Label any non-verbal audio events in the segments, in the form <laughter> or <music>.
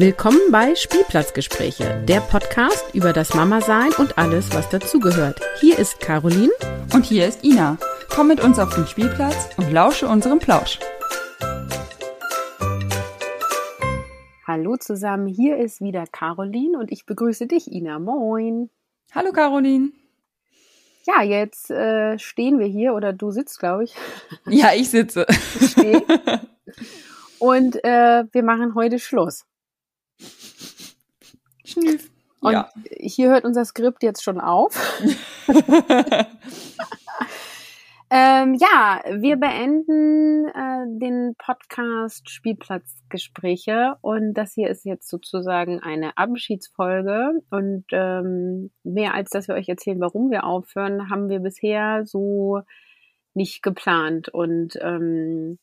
Willkommen bei Spielplatzgespräche, der Podcast über das Mama-Sein und alles, was dazugehört. Hier ist Caroline. Und hier ist Ina. Komm mit uns auf den Spielplatz und lausche unserem Plausch. Hallo zusammen, hier ist wieder Caroline und ich begrüße dich, Ina. Moin. Hallo Caroline. Ja, jetzt äh, stehen wir hier oder du sitzt, glaube ich. Ja, ich sitze. Ich stehe. <laughs> Und äh, wir machen heute Schluss. Schnüff. Und ja. hier hört unser Skript jetzt schon auf. <laughs> ähm, ja, wir beenden äh, den Podcast Spielplatzgespräche und das hier ist jetzt sozusagen eine Abschiedsfolge und ähm, mehr als dass wir euch erzählen, warum wir aufhören, haben wir bisher so nicht geplant und ähm,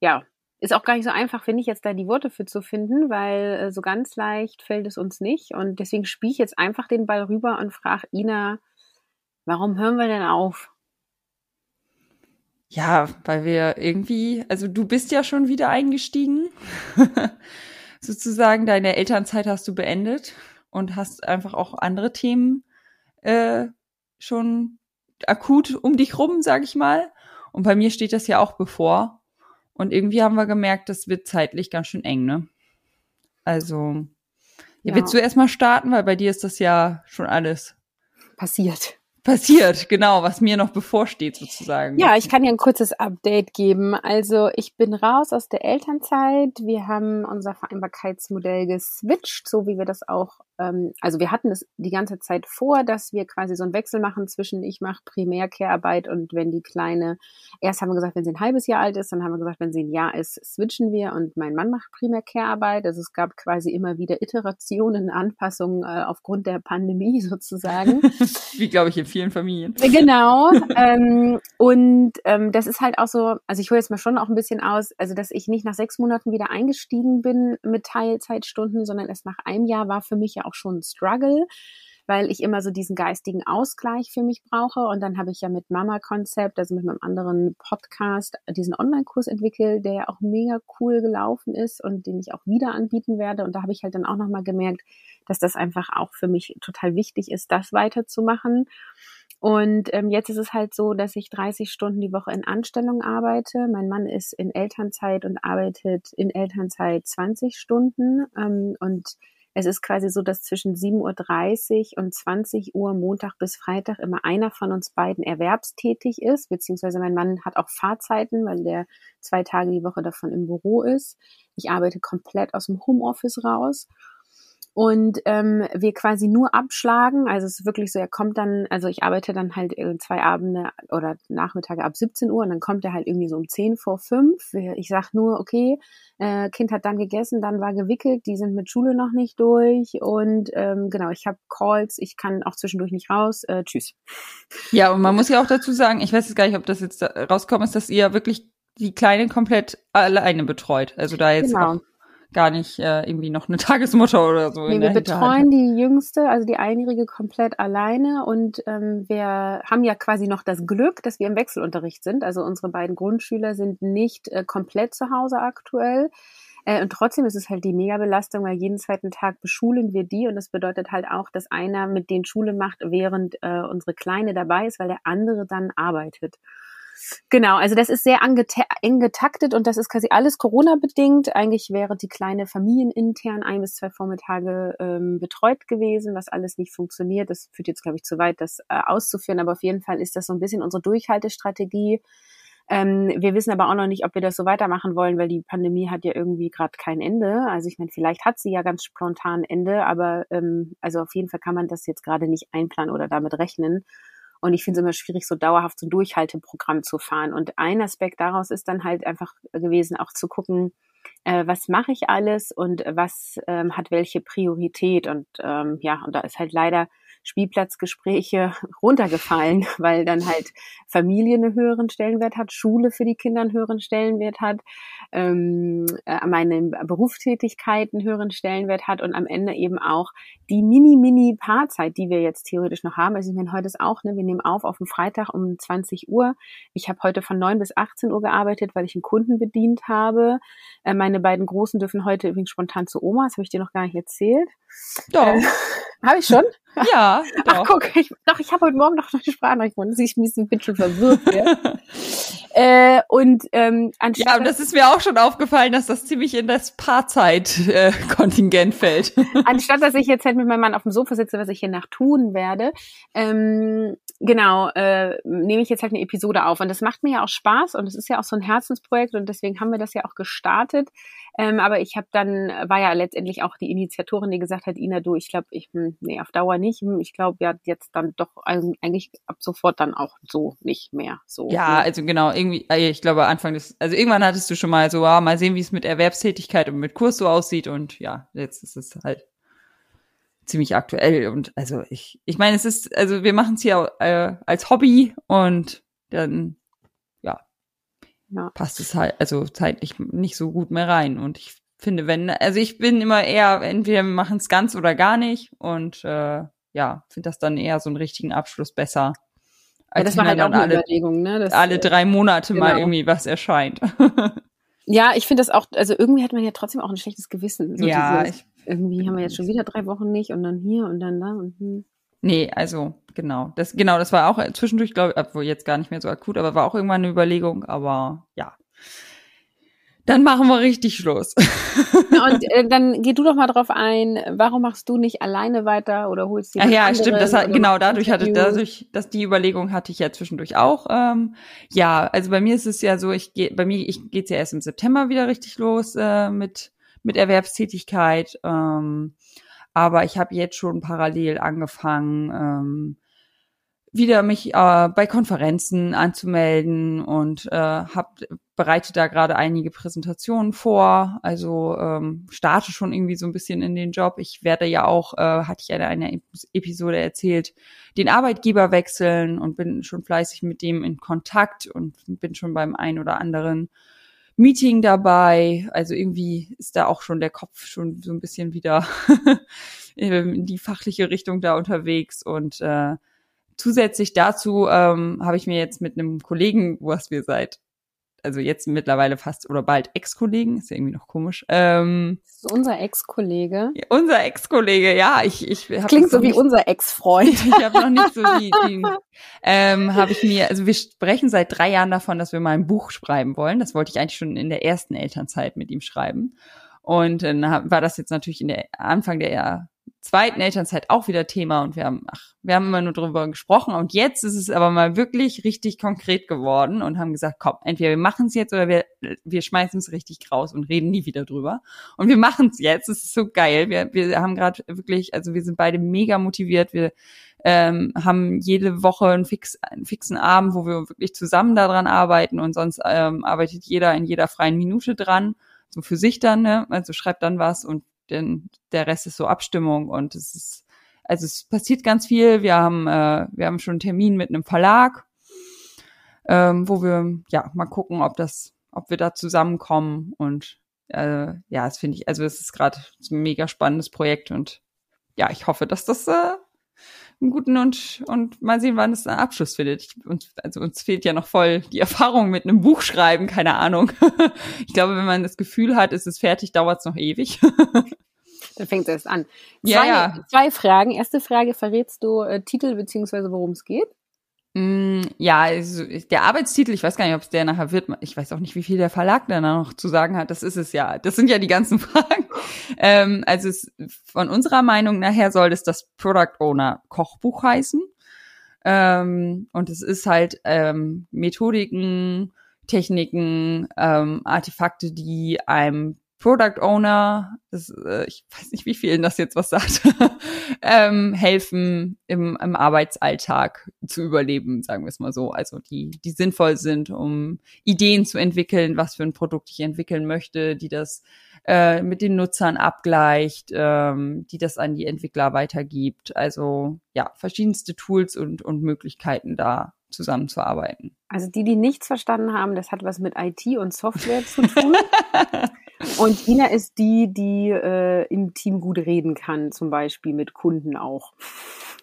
ja, ist auch gar nicht so einfach, finde ich, jetzt da die Worte für zu finden, weil äh, so ganz leicht fällt es uns nicht. Und deswegen spiele ich jetzt einfach den Ball rüber und frage Ina, warum hören wir denn auf? Ja, weil wir irgendwie, also du bist ja schon wieder eingestiegen. <laughs> Sozusagen, deine Elternzeit hast du beendet und hast einfach auch andere Themen äh, schon akut um dich rum, sag ich mal. Und bei mir steht das ja auch bevor. Und irgendwie haben wir gemerkt, das wird zeitlich ganz schön eng, ne? Also, ja. willst du erstmal starten, weil bei dir ist das ja schon alles passiert passiert, genau, was mir noch bevorsteht sozusagen. Ja, ich kann dir ein kurzes Update geben. Also ich bin raus aus der Elternzeit. Wir haben unser Vereinbarkeitsmodell geswitcht, so wie wir das auch, also wir hatten es die ganze Zeit vor, dass wir quasi so einen Wechsel machen zwischen ich mache Primärkehrarbeit und wenn die Kleine, erst haben wir gesagt, wenn sie ein halbes Jahr alt ist, dann haben wir gesagt, wenn sie ein Jahr ist, switchen wir und mein Mann macht Primärkehrarbeit. Also es gab quasi immer wieder Iterationen, Anpassungen äh, aufgrund der Pandemie <laughs> sozusagen. <laughs> wie glaube ich vielen Familien. Genau. ähm, und ähm, das ist halt auch so, also ich hole jetzt mal schon auch ein bisschen aus, also dass ich nicht nach sechs Monaten wieder eingestiegen bin mit Teilzeitstunden, sondern erst nach einem Jahr war für mich ja auch schon ein Struggle weil ich immer so diesen geistigen Ausgleich für mich brauche. Und dann habe ich ja mit Mama Konzept, also mit meinem anderen Podcast, diesen Online-Kurs entwickelt, der ja auch mega cool gelaufen ist und den ich auch wieder anbieten werde. Und da habe ich halt dann auch nochmal gemerkt, dass das einfach auch für mich total wichtig ist, das weiterzumachen. Und ähm, jetzt ist es halt so, dass ich 30 Stunden die Woche in Anstellung arbeite. Mein Mann ist in Elternzeit und arbeitet in Elternzeit 20 Stunden. Ähm, und es ist quasi so, dass zwischen 7.30 Uhr und 20 Uhr Montag bis Freitag immer einer von uns beiden erwerbstätig ist, beziehungsweise mein Mann hat auch Fahrzeiten, weil der zwei Tage die Woche davon im Büro ist. Ich arbeite komplett aus dem Homeoffice raus und ähm, wir quasi nur abschlagen. Also es ist wirklich so, er kommt dann, also ich arbeite dann halt zwei Abende oder Nachmittage ab 17 Uhr und dann kommt er halt irgendwie so um 10 vor 5. Ich sag nur, okay, äh, Kind hat dann gegessen, dann war gewickelt, die sind mit Schule noch nicht durch und ähm, genau, ich habe Calls, ich kann auch zwischendurch nicht raus. Äh, tschüss. Ja, und man muss ja auch dazu sagen, ich weiß jetzt gar nicht, ob das jetzt rauskommt, ist, dass ihr wirklich die Kleine komplett alleine betreut. Also da jetzt genau. auch gar nicht äh, irgendwie noch eine <laughs> Tagesmutter oder so. Nee, wir betreuen die Jüngste, also die Einjährige, komplett alleine und ähm, wir haben ja quasi noch das Glück, dass wir im Wechselunterricht sind. Also unsere beiden Grundschüler sind nicht äh, komplett zu Hause aktuell. Äh, und trotzdem ist es halt die Mega-Belastung, weil jeden zweiten Tag beschulen wir die und das bedeutet halt auch, dass einer mit denen Schule macht, während äh, unsere Kleine dabei ist, weil der andere dann arbeitet. Genau, also das ist sehr eng getaktet und das ist quasi alles Corona-bedingt. Eigentlich wäre die kleine familienintern ein bis zwei Vormittage ähm, betreut gewesen, was alles nicht funktioniert. Das führt jetzt, glaube ich, zu weit, das äh, auszuführen, aber auf jeden Fall ist das so ein bisschen unsere Durchhaltestrategie. Ähm, wir wissen aber auch noch nicht, ob wir das so weitermachen wollen, weil die Pandemie hat ja irgendwie gerade kein Ende. Also ich meine, vielleicht hat sie ja ganz spontan Ende, aber ähm, also auf jeden Fall kann man das jetzt gerade nicht einplanen oder damit rechnen. Und ich finde es immer schwierig, so dauerhaft so ein Durchhalteprogramm zu fahren. Und ein Aspekt daraus ist dann halt einfach gewesen, auch zu gucken, äh, was mache ich alles und was ähm, hat welche Priorität. Und ähm, ja, und da ist halt leider Spielplatzgespräche <laughs> runtergefallen, weil dann halt Familie einen höheren Stellenwert hat, Schule für die Kinder einen höheren Stellenwert hat, ähm, äh, meine Berufstätigkeit einen höheren Stellenwert hat und am Ende eben auch die mini-mini-Paarzeit, die wir jetzt theoretisch noch haben. Also ich meine, heute ist auch, ne, wir nehmen auf auf dem Freitag um 20 Uhr. Ich habe heute von 9 bis 18 Uhr gearbeitet, weil ich einen Kunden bedient habe. Äh, meine beiden Großen dürfen heute übrigens spontan zu Oma, das habe ich dir noch gar nicht erzählt. Doch. Äh, <laughs> habe ich schon? Ja, <laughs> doch. Ach, guck, ich, doch, ich habe heute Morgen noch eine Sprachnachricht gefunden, ich ein bisschen, bin schon verwirrt. Ja. <laughs> äh, und ähm, anstatt ja, und das ist mir auch schon aufgefallen, dass das ziemlich in das Paarzeit-Kontingent äh, fällt. <laughs> anstatt, dass ich jetzt halt mit meinem Mann auf dem Sofa sitze, was ich hier nach tun werde, ähm, genau, äh, nehme ich jetzt halt eine Episode auf. Und das macht mir ja auch Spaß und es ist ja auch so ein Herzensprojekt und deswegen haben wir das ja auch gestartet. Ähm, aber ich habe dann, war ja letztendlich auch die Initiatorin, die gesagt hat, Ina, du, ich glaube, ich, hm, nee, auf Dauer nicht. Hm, ich glaube ja jetzt dann doch eigentlich ab sofort dann auch so nicht mehr. So. Ja, ne? also genau, irgendwie, äh, ich glaube Anfang des, also irgendwann hattest du schon mal so, ah, mal sehen, wie es mit Erwerbstätigkeit und mit Kurs so aussieht und ja, jetzt ist es halt ziemlich aktuell und also ich, ich meine, es ist, also wir machen es hier äh, als Hobby und dann ja. passt es halt, also zeitlich nicht so gut mehr rein. Und ich finde, wenn, also ich bin immer eher, entweder wir machen es ganz oder gar nicht und äh, ja, finde das dann eher so einen richtigen Abschluss besser. Als ja, das war halt auch eine alle, Überlegung, ne? Das, alle äh, drei Monate genau. mal irgendwie was erscheint. <laughs> ja, ich finde das auch, also irgendwie hat man ja trotzdem auch ein schlechtes Gewissen. So ja, dieses, ich, irgendwie haben wir jetzt schon wieder drei Wochen nicht und dann hier und dann da und hm. Nee, also genau. Das genau, das war auch zwischendurch, glaube ich, obwohl jetzt gar nicht mehr so akut, aber war auch irgendwann eine Überlegung, aber ja. Dann machen wir richtig Schluss. <laughs> und äh, dann geh du doch mal drauf ein, warum machst du nicht alleine weiter oder holst dir Ach ja, stimmt, das hat, genau, dadurch hatte dadurch, dass die Überlegung hatte ich ja zwischendurch auch. Ähm, ja, also bei mir ist es ja so, ich gehe bei mir ich geht's ja erst im September wieder richtig los äh, mit mit Erwerbstätigkeit. Ähm, aber ich habe jetzt schon parallel angefangen, ähm, wieder mich äh, bei Konferenzen anzumelden und äh, hab, bereite da gerade einige Präsentationen vor. Also ähm, starte schon irgendwie so ein bisschen in den Job. Ich werde ja auch, äh, hatte ich ja in einer Episode erzählt, den Arbeitgeber wechseln und bin schon fleißig mit dem in Kontakt und bin schon beim ein oder anderen Meeting dabei. Also irgendwie ist da auch schon der Kopf schon so ein bisschen wieder <laughs> in die fachliche Richtung da unterwegs. Und äh, zusätzlich dazu ähm, habe ich mir jetzt mit einem Kollegen, was wir seit also jetzt mittlerweile fast oder bald Ex-Kollegen, ist ja irgendwie noch komisch. Ähm, das ist unser Ex-Kollege. Ja, unser Ex-Kollege, ja, ich, ich hab Klingt so wie nicht, unser Ex-Freund. ich habe noch nicht so die, die <laughs> ähm, habe ich mir, also wir sprechen seit drei Jahren davon, dass wir mal ein Buch schreiben wollen. Das wollte ich eigentlich schon in der ersten Elternzeit mit ihm schreiben. Und dann war das jetzt natürlich in der Anfang der zweiten Elternzeit auch wieder Thema und wir haben, ach, wir haben immer nur drüber gesprochen und jetzt ist es aber mal wirklich richtig konkret geworden und haben gesagt, komm, entweder wir machen es jetzt oder wir, wir schmeißen es richtig raus und reden nie wieder drüber. Und wir machen es jetzt, es ist so geil. Wir, wir haben gerade wirklich, also wir sind beide mega motiviert. Wir ähm, haben jede Woche einen, fix, einen fixen Abend, wo wir wirklich zusammen daran arbeiten und sonst ähm, arbeitet jeder in jeder freien Minute dran so für sich dann, ne? also schreibt dann was und denn der Rest ist so Abstimmung und es ist, also es passiert ganz viel. Wir haben, äh, wir haben schon einen Termin mit einem Verlag, ähm, wo wir ja mal gucken, ob das, ob wir da zusammenkommen und äh, ja, das finde ich, also es ist gerade ein mega spannendes Projekt und ja, ich hoffe, dass das äh, einen guten und und mal sehen, wann es einen Abschluss findet. Ich, uns, also uns fehlt ja noch voll die Erfahrung mit einem Buch schreiben, keine Ahnung. <laughs> ich glaube, wenn man das Gefühl hat, ist es fertig, dauert es noch ewig. <laughs> Dann fängt es erst an. Zwei, ja, ja. zwei Fragen. Erste Frage, verrätst du äh, Titel beziehungsweise worum es geht? Mm, ja, also der Arbeitstitel, ich weiß gar nicht, ob es der nachher wird. Ich weiß auch nicht, wie viel der Verlag da noch zu sagen hat. Das ist es ja. Das sind ja die ganzen <laughs> Fragen. Ähm, also es, von unserer Meinung nachher soll es das Product Owner Kochbuch heißen. Ähm, und es ist halt ähm, Methodiken, Techniken, ähm, Artefakte, die einem Product Owner, das, äh, ich weiß nicht, wie vielen das jetzt was sagt, <laughs> ähm, helfen im, im Arbeitsalltag zu überleben, sagen wir es mal so. Also die, die sinnvoll sind, um Ideen zu entwickeln, was für ein Produkt ich entwickeln möchte, die das äh, mit den Nutzern abgleicht, ähm, die das an die Entwickler weitergibt. Also ja, verschiedenste Tools und, und Möglichkeiten da zusammenzuarbeiten. Also die, die nichts verstanden haben, das hat was mit IT und Software zu tun. <laughs> und Ina ist die, die äh, im Team gut reden kann, zum Beispiel mit Kunden auch.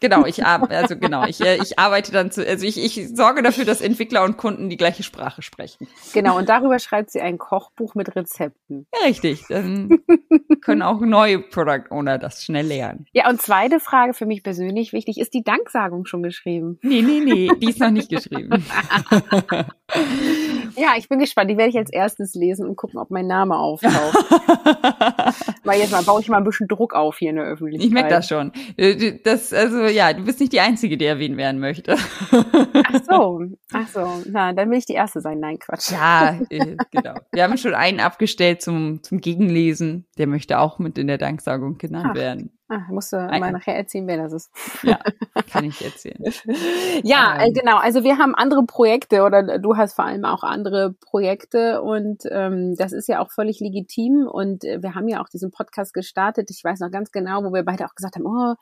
Genau, ich also genau, ich, äh, ich arbeite dann zu, also ich, ich sorge dafür, dass Entwickler und Kunden die gleiche Sprache sprechen. Genau, und darüber schreibt sie ein Kochbuch mit Rezepten. Ja, richtig. Dann <laughs> können auch neue Product Owner das schnell lernen. Ja, und zweite Frage für mich persönlich wichtig, ist die Danksagung schon geschrieben? Nee, nee, nee, die ist noch nicht geschrieben. <laughs> ja, ich bin gespannt. Die werde ich als erstes lesen und gucken, ob mein Name auftaucht. <laughs> Weil jetzt mal baue ich mal ein bisschen Druck auf hier in der Öffentlichkeit. Ich merke das schon. Äh, das, also ja, du bist nicht die Einzige, die erwähnt werden möchte. Ach so, <laughs> ach so. Na, dann will ich die Erste sein. Nein, Quatsch. Ja, äh, genau. Wir haben schon einen abgestellt zum, zum Gegenlesen. Der möchte auch mit in der Danksagung genannt ach. werden. Ah, musst du mal nachher erzählen, wer das ist. Ja, <laughs> kann ich erzählen. ja, ähm. genau. Also wir haben andere Projekte oder du hast vor allem auch andere Projekte und ähm, das ist ja auch völlig legitim und äh, wir haben ja auch diesen Podcast gestartet. Ich weiß noch ganz genau, wo wir beide auch gesagt haben, oh,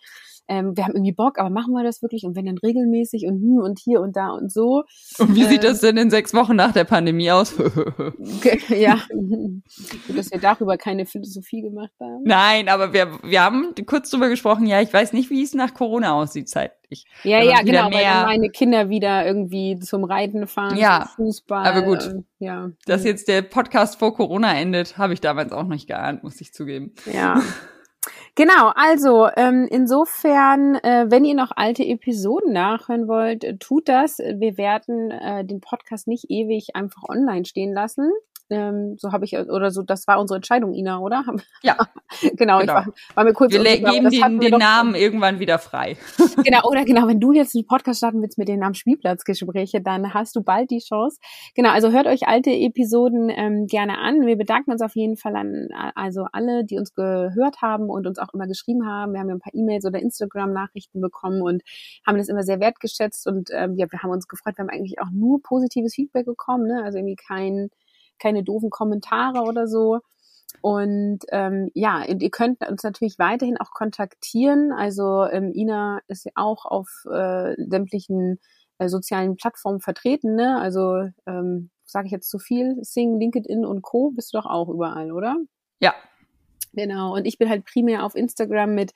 ähm, wir haben irgendwie Bock, aber machen wir das wirklich? Und wenn dann regelmäßig und hm und hier und da und so. Und wie ähm, sieht das denn in sechs Wochen nach der Pandemie aus? <laughs> ja, dass wir darüber keine Philosophie gemacht haben. Nein, aber wir, wir haben kurz drüber gesprochen, ja, ich weiß nicht, wie es nach Corona aussieht zeitlich. Ja, ja, genau, weil meine Kinder wieder irgendwie zum Reiten fahren, ja, Fußball. Aber gut, äh, ja. dass jetzt der Podcast vor Corona endet, habe ich damals auch nicht geahnt, muss ich zugeben. Ja. <laughs> Genau, also ähm, insofern, äh, wenn ihr noch alte Episoden nachhören wollt, äh, tut das. Wir werden äh, den Podcast nicht ewig einfach online stehen lassen. Ähm, so habe ich, oder so, das war unsere Entscheidung, Ina, oder? Ja. genau, <laughs> genau, ich war, war mir kurz Wir unsicher, geben den, den Namen irgendwann wieder frei. <laughs> genau, oder genau, wenn du jetzt einen Podcast starten willst mit den Namen Spielplatzgespräche, dann hast du bald die Chance. Genau, also hört euch alte Episoden ähm, gerne an. Wir bedanken uns auf jeden Fall an also alle, die uns gehört haben und uns auch immer geschrieben haben. Wir haben ja ein paar E-Mails oder Instagram-Nachrichten bekommen und haben das immer sehr wertgeschätzt und ähm, ja, wir haben uns gefreut. Wir haben eigentlich auch nur positives Feedback bekommen, ne? also irgendwie kein keine doofen Kommentare oder so. Und ähm, ja, ihr könnt uns natürlich weiterhin auch kontaktieren. Also ähm, Ina ist ja auch auf äh, sämtlichen äh, sozialen Plattformen vertreten. Ne? Also ähm, sage ich jetzt zu viel, Sing, LinkedIn und Co. bist du doch auch überall, oder? Ja. Genau. Und ich bin halt primär auf Instagram mit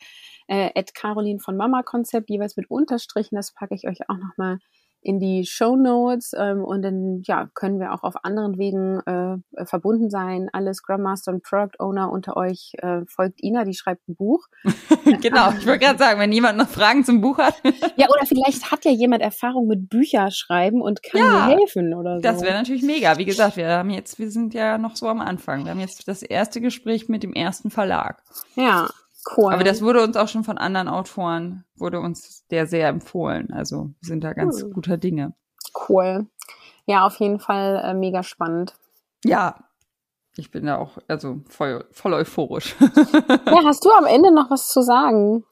äh, Caroline von Mama Konzept, jeweils mit Unterstrichen. Das packe ich euch auch nochmal in die Show Notes ähm, und dann ja können wir auch auf anderen Wegen äh, verbunden sein. Alle Scrum Master und Product Owner unter euch äh, folgt Ina, die schreibt ein Buch. <laughs> genau, ich wollte gerade sagen, wenn jemand noch Fragen zum Buch hat. <laughs> ja, oder vielleicht hat ja jemand Erfahrung mit Bücherschreiben und kann ja, mir helfen oder so. Das wäre natürlich mega. Wie gesagt, wir haben jetzt, wir sind ja noch so am Anfang. Wir haben jetzt das erste Gespräch mit dem ersten Verlag. Ja. Cool. Aber das wurde uns auch schon von anderen Autoren, wurde uns der sehr empfohlen. Also wir sind da ganz hm. guter Dinge. Cool. Ja, auf jeden Fall äh, mega spannend. Ja, ich bin da auch, also voll, voll euphorisch. ja, hast du am Ende noch was zu sagen?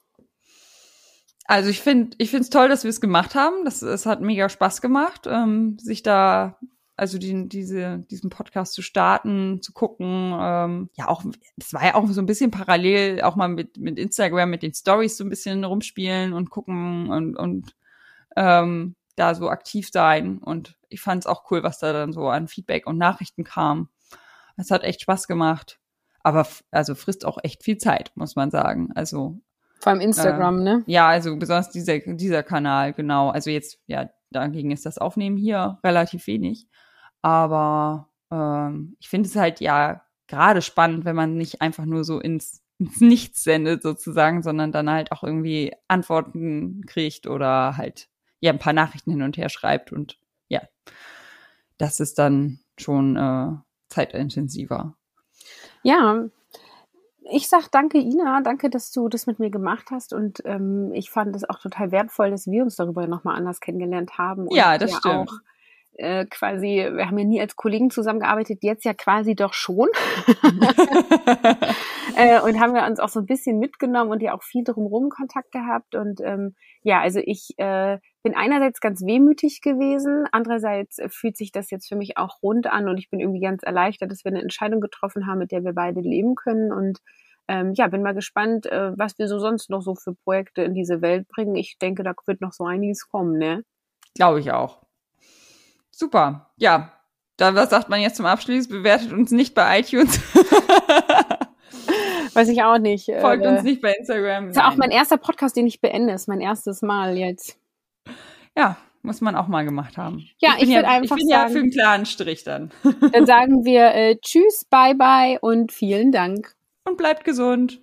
Also ich finde, ich finde es toll, dass wir es gemacht haben. Das, es hat mega Spaß gemacht, ähm, sich da also die, diese, diesen Podcast zu starten, zu gucken. Ähm, ja, auch, das war ja auch so ein bisschen parallel, auch mal mit, mit Instagram, mit den Stories so ein bisschen rumspielen und gucken und, und ähm, da so aktiv sein. Und ich fand es auch cool, was da dann so an Feedback und Nachrichten kam. Es hat echt Spaß gemacht. Aber also frisst auch echt viel Zeit, muss man sagen. Also vor allem Instagram, äh, ne? Ja, also besonders dieser, dieser Kanal, genau. Also jetzt, ja, dagegen ist das Aufnehmen hier relativ wenig. Aber ähm, ich finde es halt ja gerade spannend, wenn man nicht einfach nur so ins, <laughs> ins Nichts sendet sozusagen, sondern dann halt auch irgendwie Antworten kriegt oder halt ja ein paar Nachrichten hin und her schreibt und ja, das ist dann schon äh, zeitintensiver. Ja, ich sag danke Ina, danke, dass du das mit mir gemacht hast und ähm, ich fand es auch total wertvoll, dass wir uns darüber nochmal anders kennengelernt haben. ja, das stimmt. Auch äh, quasi, wir haben ja nie als Kollegen zusammengearbeitet, jetzt ja quasi doch schon. <laughs> äh, und haben wir uns auch so ein bisschen mitgenommen und ja auch viel drumherum Kontakt gehabt. Und ähm, ja, also ich äh, bin einerseits ganz wehmütig gewesen, andererseits fühlt sich das jetzt für mich auch rund an und ich bin irgendwie ganz erleichtert, dass wir eine Entscheidung getroffen haben, mit der wir beide leben können. Und ähm, ja, bin mal gespannt, äh, was wir so sonst noch so für Projekte in diese Welt bringen. Ich denke, da wird noch so einiges kommen, ne? Glaube ich auch. Super. Ja. Da, was sagt man jetzt zum Abschluss? Bewertet uns nicht bei iTunes. <laughs> Weiß ich auch nicht. Folgt äh, uns nicht bei Instagram. Das ist auch mein erster Podcast, den ich beende. Das ist mein erstes Mal jetzt. Ja, muss man auch mal gemacht haben. Ja, ich, ich würde ja, einfach ich bin sagen, ja für einen klaren Strich dann. dann sagen wir äh, Tschüss, bye bye und vielen Dank. Und bleibt gesund.